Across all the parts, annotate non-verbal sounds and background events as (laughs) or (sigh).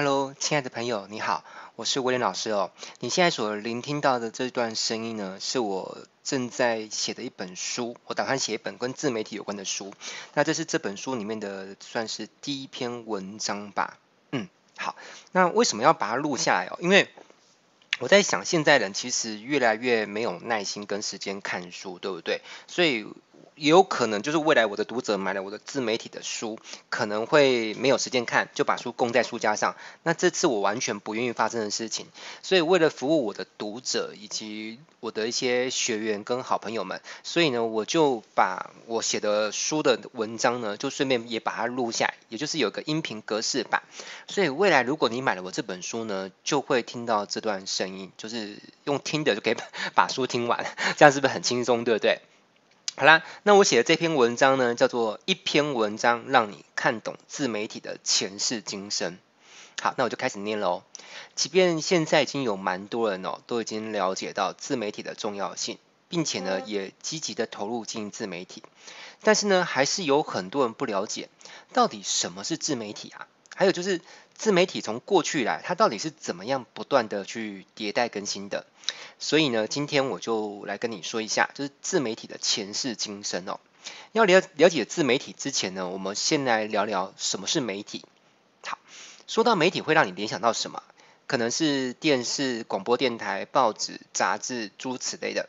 Hello，亲爱的朋友，你好，我是威廉老师哦。你现在所聆听到的这段声音呢，是我正在写的一本书，我打算写一本跟自媒体有关的书。那这是这本书里面的算是第一篇文章吧。嗯，好，那为什么要把它录下来哦？因为我在想，现在人其实越来越没有耐心跟时间看书，对不对？所以。也有可能就是未来我的读者买了我的自媒体的书，可能会没有时间看，就把书供在书架上。那这次我完全不愿意发生的事情，所以为了服务我的读者以及我的一些学员跟好朋友们，所以呢，我就把我写的书的文章呢，就顺便也把它录下来，也就是有个音频格式版。所以未来如果你买了我这本书呢，就会听到这段声音，就是用听的就可以把书听完，这样是不是很轻松，对不对？好啦，那我写的这篇文章呢，叫做一篇文章让你看懂自媒体的前世今生。好，那我就开始念喽。即便现在已经有蛮多人哦，都已经了解到自媒体的重要性，并且呢，也积极的投入经营自媒体，但是呢，还是有很多人不了解到底什么是自媒体啊？还有就是自媒体从过去来，它到底是怎么样不断的去迭代更新的？所以呢，今天我就来跟你说一下，就是自媒体的前世今生哦。要了了解自媒体之前呢，我们先来聊聊什么是媒体。好，说到媒体会让你联想到什么？可能是电视、广播电台、报纸、杂志诸此类的。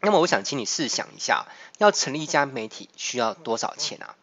那么我想请你试想一下，要成立一家媒体需要多少钱啊？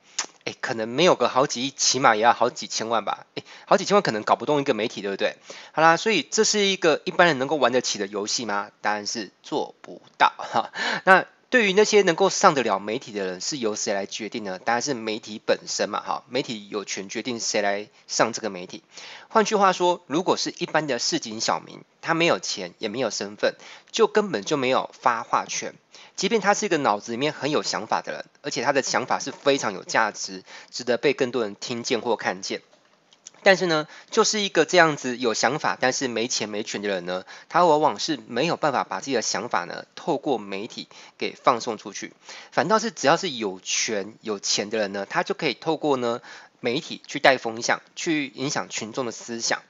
诶，可能没有个好几亿，起码也要好几千万吧。诶，好几千万可能搞不动一个媒体，对不对？好啦，所以这是一个一般人能够玩得起的游戏吗？答案是做不到哈。那对于那些能够上得了媒体的人，是由谁来决定呢？当然是媒体本身嘛，哈，媒体有权决定谁来上这个媒体。换句话说，如果是一般的市井小民，他没有钱也没有身份，就根本就没有发话权。即便他是一个脑子里面很有想法的人，而且他的想法是非常有价值，值得被更多人听见或看见。但是呢，就是一个这样子有想法，但是没钱没权的人呢，他往往是没有办法把自己的想法呢，透过媒体给放送出去。反倒是只要是有权有钱的人呢，他就可以透过呢媒体去带风向，去影响群众的思想。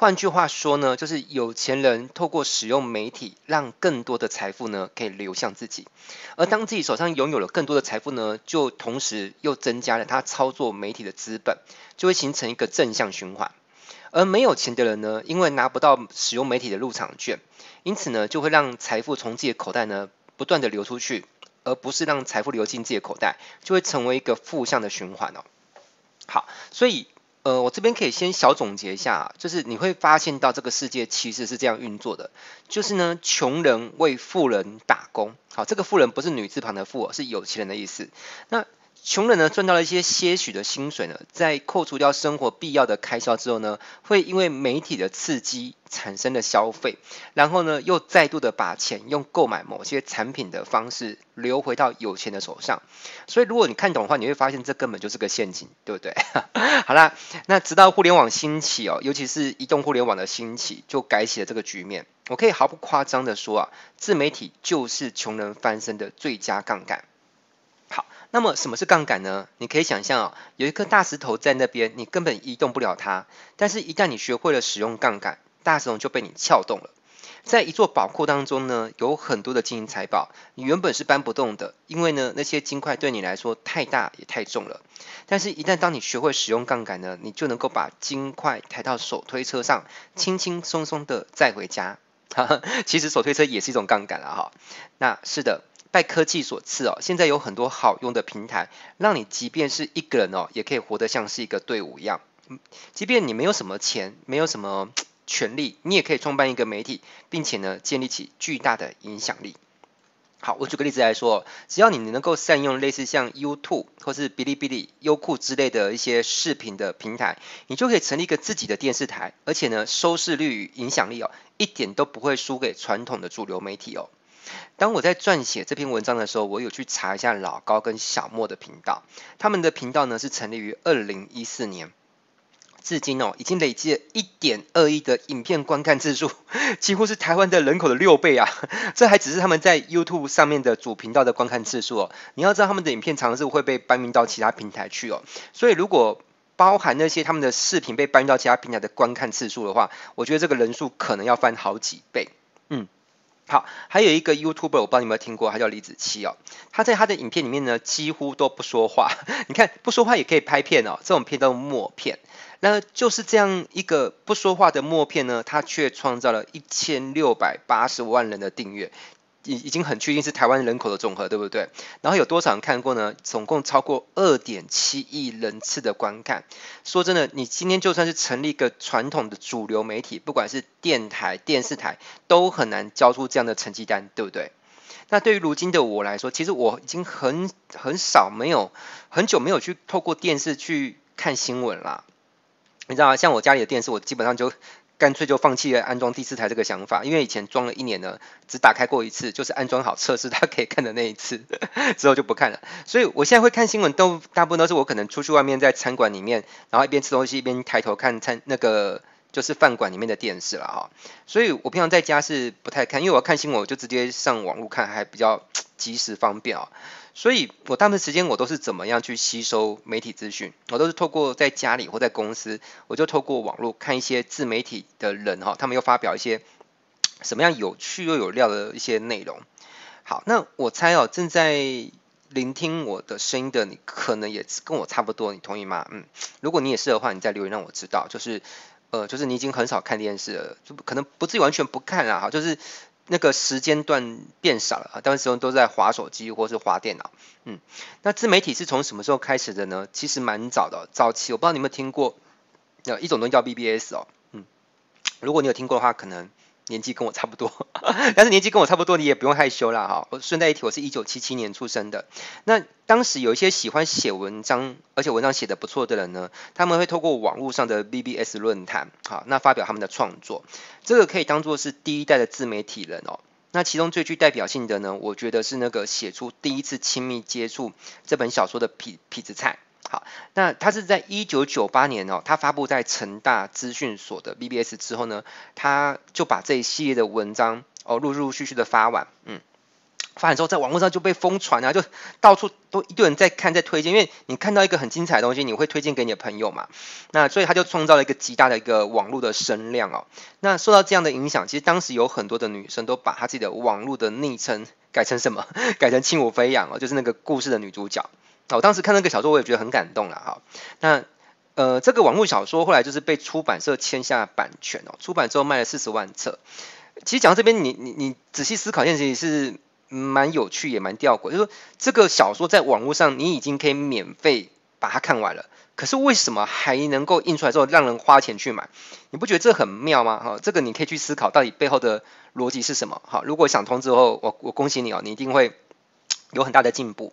换句话说呢，就是有钱人透过使用媒体，让更多的财富呢可以流向自己，而当自己手上拥有了更多的财富呢，就同时又增加了他操作媒体的资本，就会形成一个正向循环。而没有钱的人呢，因为拿不到使用媒体的入场券，因此呢，就会让财富从自己的口袋呢不断的流出去，而不是让财富流进自己的口袋，就会成为一个负向的循环哦。好，所以。呃，我这边可以先小总结一下，就是你会发现到这个世界其实是这样运作的，就是呢，穷人为富人打工，好，这个富人不是女字旁的富，是有钱人的意思。那穷人呢，赚到了一些些许的薪水呢，在扣除掉生活必要的开销之后呢，会因为媒体的刺激产生的消费，然后呢，又再度的把钱用购买某些产品的方式流回到有钱的手上。所以如果你看懂的话，你会发现这根本就是个陷阱，对不对？(laughs) 好啦，那直到互联网兴起哦，尤其是移动互联网的兴起，就改写了这个局面。我可以毫不夸张的说啊，自媒体就是穷人翻身的最佳杠杆。那么什么是杠杆呢？你可以想象哦，有一颗大石头在那边，你根本移动不了它。但是，一旦你学会了使用杠杆，大石头就被你撬动了。在一座宝库当中呢，有很多的金银财宝，你原本是搬不动的，因为呢，那些金块对你来说太大也太重了。但是，一旦当你学会使用杠杆呢，你就能够把金块抬到手推车上，轻轻松松的载回家。哈哈，其实手推车也是一种杠杆了哈。那是的。拜科技所赐哦，现在有很多好用的平台，让你即便是一个人哦，也可以活得像是一个队伍一样。即便你没有什么钱，没有什么 (tsk) 权力，你也可以创办一个媒体，并且呢，建立起巨大的影响力。好，我举个例子来说，只要你能够善用类似像 YouTube 或是哔哩哔哩、优酷之类的一些视频的平台，你就可以成立一个自己的电视台，而且呢，收视率与影响力哦，一点都不会输给传统的主流媒体哦。当我在撰写这篇文章的时候，我有去查一下老高跟小莫的频道，他们的频道呢是成立于二零一四年，至今哦已经累积了一点二亿的影片观看次数，几乎是台湾的人口的六倍啊！这还只是他们在 YouTube 上面的主频道的观看次数哦。你要知道他们的影片常常是会被搬运到其他平台去哦，所以如果包含那些他们的视频被搬到其他平台的观看次数的话，我觉得这个人数可能要翻好几倍。嗯，好，还有一个 YouTuber，我不知道你有没有听过，他叫李子柒哦。他在他的影片里面呢，几乎都不说话。(laughs) 你看，不说话也可以拍片哦，这种片叫默片。那就是这样一个不说话的默片呢，他却创造了一千六百八十万人的订阅。已已经很确定是台湾人口的总和，对不对？然后有多少人看过呢？总共超过二点七亿人次的观看。说真的，你今天就算是成立一个传统的主流媒体，不管是电台、电视台，都很难交出这样的成绩单，对不对？那对于如今的我来说，其实我已经很很少没有很久没有去透过电视去看新闻啦。你知道吗？像我家里的电视，我基本上就。干脆就放弃了安装第四台这个想法，因为以前装了一年呢，只打开过一次，就是安装好测试它可以看的那一次，之后就不看了。所以我现在会看新闻，都大部分都是我可能出去外面在餐馆里面，然后一边吃东西一边抬头看餐那个就是饭馆里面的电视了哈。所以我平常在家是不太看，因为我要看新闻，我就直接上网络看，还比较及时方便啊。所以我大部分时间我都是怎么样去吸收媒体资讯？我都是透过在家里或在公司，我就透过网络看一些自媒体的人哈，他们又发表一些什么样有趣又有料的一些内容。好，那我猜哦，正在聆听我的声音的你，可能也跟我差不多，你同意吗？嗯，如果你也是的话，你再留言让我知道。就是呃，就是你已经很少看电视了，就可能不至于完全不看啦哈，就是。那个时间段变少了啊，大部分时候都在划手机或是划电脑。嗯，那自媒体是从什么时候开始的呢？其实蛮早的，早期我不知道你有没有听过，有一种东西叫 BBS 哦。嗯，如果你有听过的话，可能。年纪跟我差不多，(laughs) 但是年纪跟我差不多，你也不用害羞啦哈。我顺带一提，我是一九七七年出生的。那当时有一些喜欢写文章，而且文章写得不错的人呢，他们会透过网络上的 BBS 论坛，好，那发表他们的创作。这个可以当做是第一代的自媒体人哦。那其中最具代表性的呢，我觉得是那个写出第一次亲密接触这本小说的痞痞子蔡。好，那他是在一九九八年哦，他发布在成大资讯所的 BBS 之后呢，他就把这一系列的文章哦陆陆续续的发完，嗯，发完之后在网络上就被疯传啊，就到处都一堆人在看在推荐，因为你看到一个很精彩的东西，你会推荐给你的朋友嘛，那所以他就创造了一个极大的一个网络的声量哦。那受到这样的影响，其实当时有很多的女生都把她自己的网络的昵称改成什么？(laughs) 改成轻舞飞扬哦，就是那个故事的女主角。我当时看那个小说，我也觉得很感动了哈。那呃，这个网络小说后来就是被出版社签下版权哦，出版之后卖了四十万册。其实讲到这边，你你你仔细思考一件事情是蛮有趣也蛮吊诡，就是说这个小说在网络上你已经可以免费把它看完了，可是为什么还能够印出来之后让人花钱去买？你不觉得这很妙吗？哈，这个你可以去思考到底背后的逻辑是什么？好，如果想通之后，我我恭喜你哦，你一定会有很大的进步。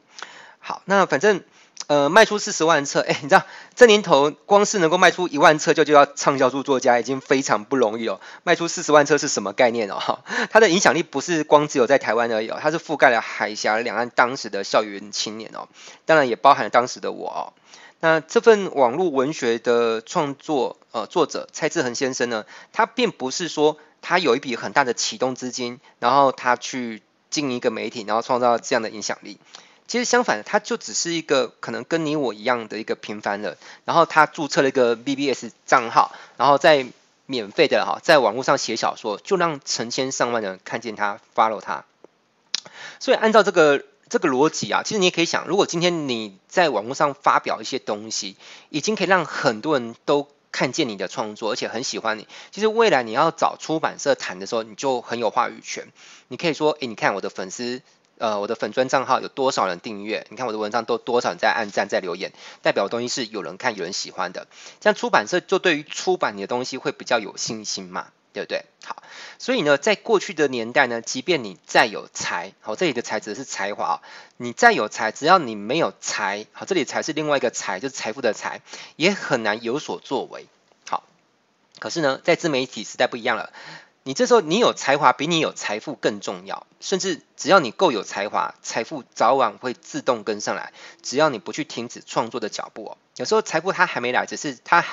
好，那反正呃卖出四十万册，哎，你知道这年头光是能够卖出一万册就就要畅销书作家，已经非常不容易了。卖出四十万册是什么概念哦？(laughs) 它的影响力不是光只有在台湾而已哦，它是覆盖了海峡两岸当时的校园青年哦，当然也包含了当时的我哦。那这份网络文学的创作呃作者蔡志恒先生呢，他并不是说他有一笔很大的启动资金，然后他去经营一个媒体，然后创造这样的影响力。其实相反，他就只是一个可能跟你我一样的一个平凡人，然后他注册了一个 BBS 账号，然后在免费的哈，在网络上写小说，就让成千上万人看见他，follow 他。所以按照这个这个逻辑啊，其实你也可以想，如果今天你在网络上发表一些东西，已经可以让很多人都看见你的创作，而且很喜欢你。其实未来你要找出版社谈的时候，你就很有话语权。你可以说，诶，你看我的粉丝。呃，我的粉专账号有多少人订阅？你看我的文章都多少人在按赞、在留言，代表的东西是有人看、有人喜欢的。这样出版社就对于出版你的东西会比较有信心嘛，对不对？好，所以呢，在过去的年代呢，即便你再有才，好，这里的才指的是才华，你再有才，只要你没有财，好，这里才是另外一个财，就是财富的财，也很难有所作为。好，可是呢，在自媒体时代不一样了。你这时候，你有才华比你有财富更重要，甚至只要你够有才华，财富早晚会自动跟上来。只要你不去停止创作的脚步哦，有时候财富它还没来，只是它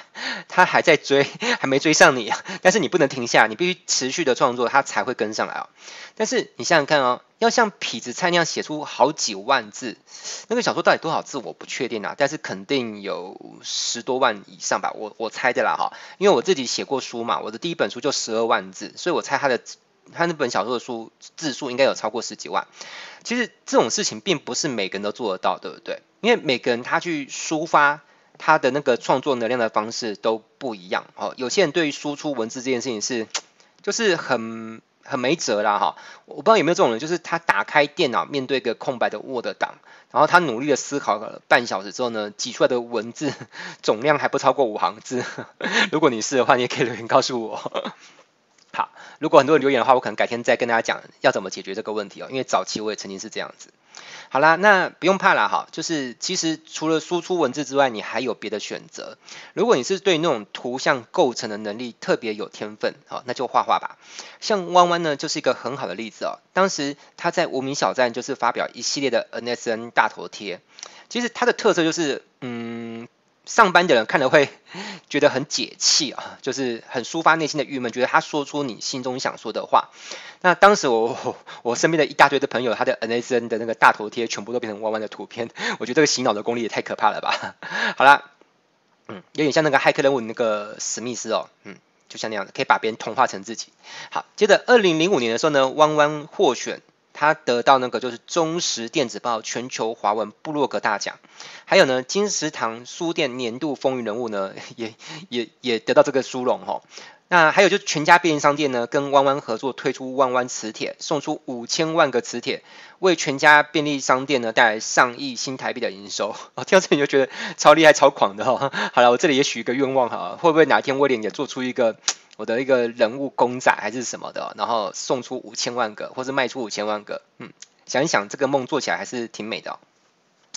它还在追，还没追上你。但是你不能停下，你必须持续的创作，它才会跟上来哦。但是你想想看哦，要像痞子蔡那样写出好几万字，那个小说到底多少字我不确定啊，但是肯定有十多万以上吧，我我猜的啦哈，因为我自己写过书嘛，我的第一本书就十二万字，所以我猜他的他那本小说的书字数应该有超过十几万。其实这种事情并不是每个人都做得到，对不对？因为每个人他去抒发他的那个创作能量的方式都不一样哦。有些人对于输出文字这件事情是就是很。很没辙啦哈，我不知道有没有这种人，就是他打开电脑，面对一个空白的 Word 档，然后他努力的思考了半小时之后呢，挤出来的文字 (laughs) 总量还不超过五行字。(laughs) 如果你是的话，你也可以留言告诉我。如果很多人留言的话，我可能改天再跟大家讲要怎么解决这个问题哦，因为早期我也曾经是这样子。好啦，那不用怕啦哈，就是其实除了输出文字之外，你还有别的选择。如果你是对那种图像构成的能力特别有天分，好，那就画画吧。像弯弯呢，就是一个很好的例子哦。当时他在无名小站就是发表一系列的 NSN 大头贴，其实它的特色就是，嗯。上班的人看了会觉得很解气啊，就是很抒发内心的郁闷，觉得他说出你心中想说的话。那当时我 (laughs) 我身边的一大堆的朋友，他的 NSN 的那个大头贴全部都变成弯弯的图片，我觉得这个洗脑的功力也太可怕了吧。(laughs) 好啦，嗯，有点像那个骇客任务那个史密斯哦，嗯，就像那样的，可以把别人同化成自己。好，接着二零零五年的时候呢，弯弯获选。他得到那个就是中时电子报全球华文部落格大奖，还有呢金石堂书店年度风云人物呢，也也也得到这个殊荣哈。那还有就是全家便利商店呢跟弯弯合作推出弯弯磁铁，送出五千万个磁铁，为全家便利商店呢带来上亿新台币的营收。(laughs) 哦，听到这里你就觉得超厉害超狂的哈。好了，我这里也许一个愿望哈，会不会哪天威廉也做出一个？我的一个人物公仔还是什么的，然后送出五千万个，或是卖出五千万个，嗯，想一想这个梦做起来还是挺美的。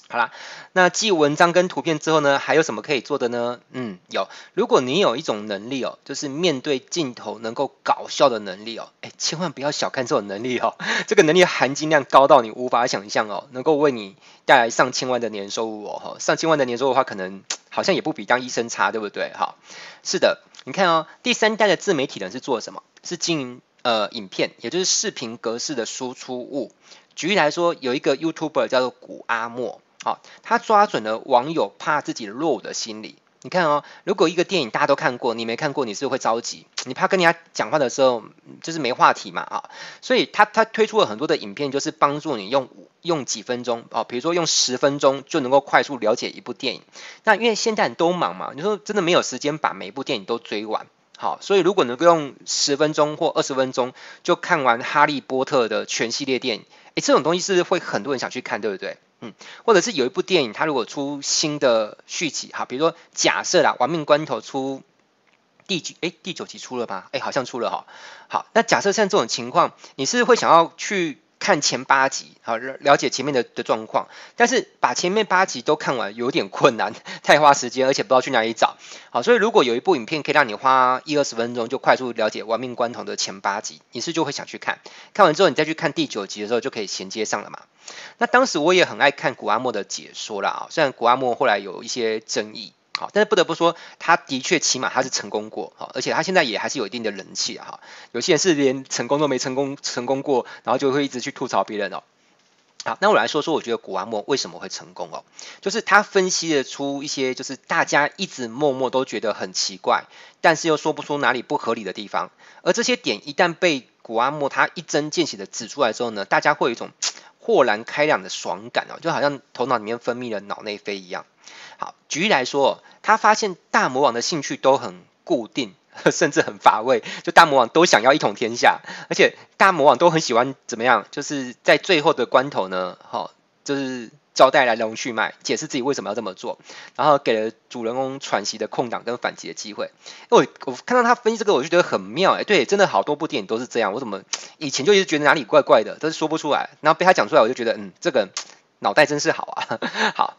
好啦，那继文章跟图片之后呢，还有什么可以做的呢？嗯，有，如果你有一种能力哦，就是面对镜头能够搞笑的能力哦，哎，千万不要小看这种能力哦，(laughs) 这个能力含金量高到你无法想象哦，能够为你带来上千万的年收入哦，上千万的年收入的话，可能 (tsk) 好像也不比当医生差，对不对？哈，是的。你看哦，第三代的自媒体人是做什么？是经营呃影片，也就是视频格式的输出物。举例来说，有一个 YouTuber 叫做谷阿莫，好、他抓准了网友怕自己落伍的心理。你看哦，如果一个电影大家都看过，你没看过，你是会着急？你怕跟人家讲话的时候就是没话题嘛啊，所以他他推出了很多的影片，就是帮助你用用几分钟哦，比如说用十分钟就能够快速了解一部电影。那因为现在人都忙嘛，你说真的没有时间把每一部电影都追完，好，所以如果能够用十分钟或二十分钟就看完《哈利波特》的全系列电影，诶，这种东西是会很多人想去看，对不对？嗯，或者是有一部电影，它如果出新的续集，哈，比如说假设啦，《亡命关头》出第几？哎，第九集出了吧？哎，好像出了哈。好，那假设像这种情况，你是会想要去看前八集，好，了解前面的的状况，但是把前面八集都看完有点困难，(laughs) 太花时间，而且不知道去哪里找。好，所以如果有一部影片可以让你花一二十分钟就快速了解《亡命关头》的前八集，你是就会想去看，看完之后你再去看第九集的时候就可以衔接上了嘛。那当时我也很爱看古阿莫的解说啦啊，虽然古阿莫后来有一些争议，好，但是不得不说，他的确起码他是成功过，好，而且他现在也还是有一定的人气哈。有些人是连成功都没成功成功过，然后就会一直去吐槽别人哦。好，那我来说说，我觉得古阿莫为什么会成功哦，就是他分析得出一些就是大家一直默默都觉得很奇怪，但是又说不出哪里不合理的地方，而这些点一旦被古阿莫他一针见血的指出来之后呢，大家会有一种。豁然开朗的爽感哦，就好像头脑里面分泌了脑内啡一样。好，举例来说，他发现大魔王的兴趣都很固定，(laughs) 甚至很乏味。就大魔王都想要一统天下，而且大魔王都很喜欢怎么样？就是在最后的关头呢，哈，就是。交代来龙去脉，解释自己为什么要这么做，然后给了主人公喘息的空档跟反击的机会。我我看到他分析这个，我就觉得很妙哎，对，真的好多部电影都是这样。我怎么以前就一直觉得哪里怪怪的，但是说不出来，然后被他讲出来，我就觉得嗯，这个脑袋真是好啊。(laughs) 好，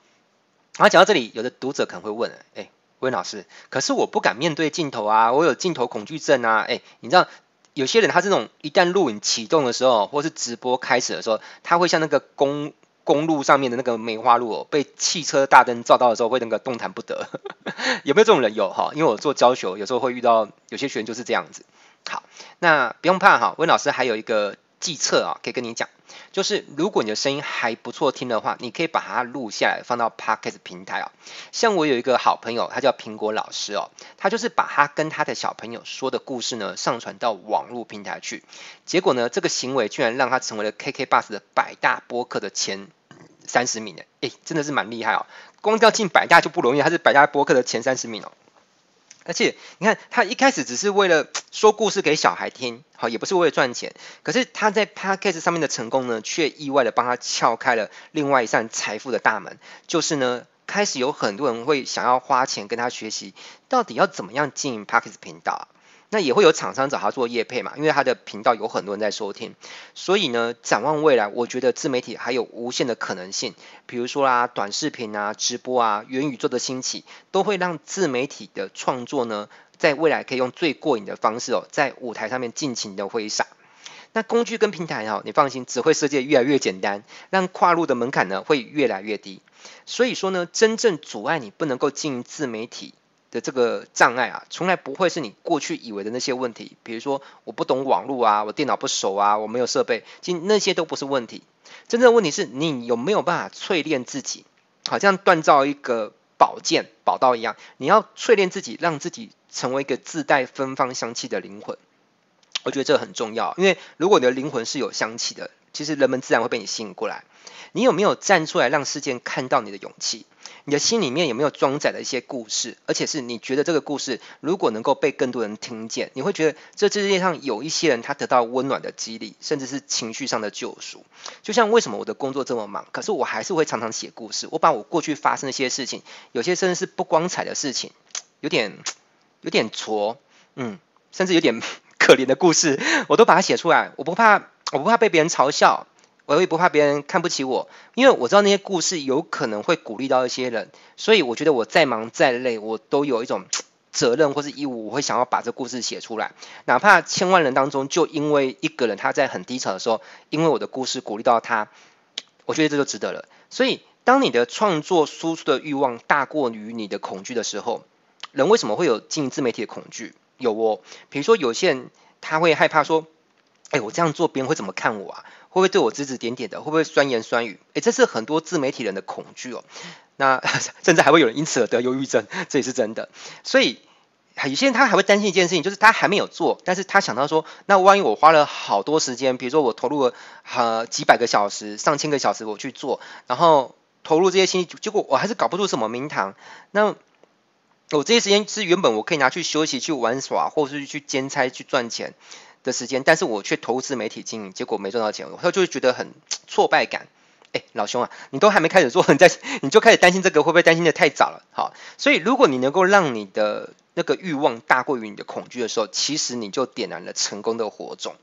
然后讲到这里，有的读者可能会问，哎，温老师，可是我不敢面对镜头啊，我有镜头恐惧症啊。哎，你知道有些人他这种一旦录影启动的时候，或是直播开始的时候，他会像那个公。公路上面的那个梅花鹿哦，被汽车大灯照到的时候会那个动弹不得，(laughs) 有没有这种人？有哈，因为我做教学有时候会遇到有些学员就是这样子。好，那不用怕哈，温老师还有一个计策啊，可以跟你讲，就是如果你的声音还不错听的话，你可以把它录下来放到 Podcast 平台哦。像我有一个好朋友，他叫苹果老师哦，他就是把他跟他的小朋友说的故事呢上传到网络平台去，结果呢这个行为居然让他成为了 KKBus 的百大播客的前三十名的，诶，真的是蛮厉害哦。光要进百大就不容易，他是百大播客的前三十名哦。而且你看，他一开始只是为了说故事给小孩听，好，也不是为了赚钱。可是他在 Podcast 上面的成功呢，却意外的帮他撬开了另外一扇财富的大门。就是呢，开始有很多人会想要花钱跟他学习，到底要怎么样经营 Podcast 频道。那也会有厂商找他做业配嘛，因为他的频道有很多人在收听，所以呢，展望未来，我觉得自媒体还有无限的可能性。比如说啦，短视频啊、直播啊、元宇宙的兴起，都会让自媒体的创作呢，在未来可以用最过瘾的方式哦，在舞台上面尽情的挥洒。那工具跟平台哦，你放心，只会设计越来越简单，让跨入的门槛呢会越来越低。所以说呢，真正阻碍你不能够经营自媒体的这个障碍啊，从来不会是你过去以为的那些问题，比如说我不懂网络啊，我电脑不熟啊，我没有设备，其实那些都不是问题。真正的问题是你有没有办法淬炼自己，好像锻造一个宝剑、宝刀一样，你要淬炼自己，让自己成为一个自带芬芳香气的灵魂。我觉得这很重要，因为如果你的灵魂是有香气的，其实人们自然会被你吸引过来。你有没有站出来让世界看到你的勇气？你的心里面有没有装载了一些故事？而且是你觉得这个故事如果能够被更多人听见，你会觉得这世界上有一些人他得到温暖的激励，甚至是情绪上的救赎。就像为什么我的工作这么忙，可是我还是会常常写故事。我把我过去发生的一些事情，有些甚至是不光彩的事情，有点有点挫，嗯，甚至有点 (laughs) 可怜的故事，我都把它写出来。我不怕，我不怕被别人嘲笑。我也不怕别人看不起我，因为我知道那些故事有可能会鼓励到一些人，所以我觉得我再忙再累，我都有一种 (tsk) 责任或是义务，我会想要把这故事写出来，哪怕千万人当中就因为一个人他在很低潮的时候，因为我的故事鼓励到他，我觉得这就值得了。所以，当你的创作输出的欲望大过于你的恐惧的时候，人为什么会有经营自媒体的恐惧？有哦，比如说有些人他会害怕说，哎，我这样做别人会怎么看我啊？会不会对我指指点点的？会不会酸言酸语？诶，这是很多自媒体人的恐惧哦。那 (laughs) 甚至还会有人因此而得忧郁症，这也是真的。所以有些人他还会担心一件事情，就是他还没有做，但是他想到说，那万一我花了好多时间，比如说我投入了呃几百个小时、上千个小时我去做，然后投入这些心力，结果我还是搞不出什么名堂。那我这些时间是原本我可以拿去休息、去玩耍，或是去兼差去赚钱。的时间，但是我却投资媒体经营，结果没赚到钱，我他就会觉得很挫败感。哎，老兄啊，你都还没开始做，(laughs) 你在你就开始担心这个，会不会担心的太早了？好，所以如果你能够让你的那个欲望大过于你的恐惧的时候，其实你就点燃了成功的火种。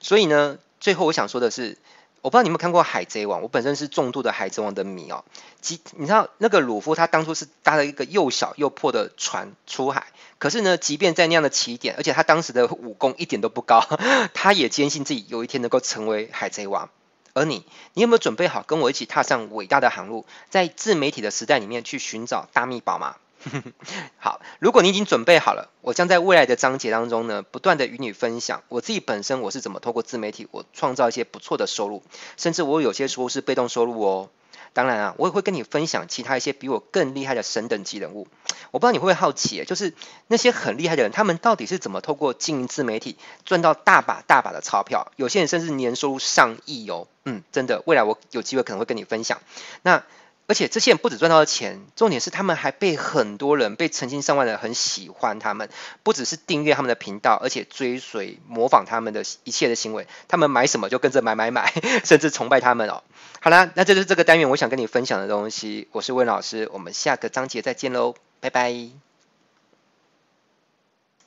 所以呢，最后我想说的是。我不知道你有没有看过《海贼王》，我本身是重度的《海贼王》的迷哦。即你知道那个鲁夫他当初是搭了一个又小又破的船出海，可是呢，即便在那样的起点，而且他当时的武功一点都不高，(laughs) 他也坚信自己有一天能够成为海贼王。而你，你有没有准备好跟我一起踏上伟大的航路，在自媒体的时代里面去寻找大秘宝吗？(laughs) 好，如果你已经准备好了，我将在未来的章节当中呢，不断的与你分享我自己本身我是怎么透过自媒体，我创造一些不错的收入，甚至我有些时候是被动收入哦。当然啊，我也会跟你分享其他一些比我更厉害的神等级人物。我不知道你会不会好奇，就是那些很厉害的人，他们到底是怎么透过经营自媒体赚到大把大把的钞票？有些人甚至年收入上亿哦。嗯，真的，未来我有机会可能会跟你分享。那。而且这些人不止赚到了钱，重点是他们还被很多人，被成千上万的人很喜欢他们，不只是订阅他们的频道，而且追随模仿他们的一切的行为，他们买什么就跟着买买买，(laughs) 甚至崇拜他们哦。好啦，那这就是这个单元我想跟你分享的东西。我是温老师，我们下个章节再见喽，拜拜。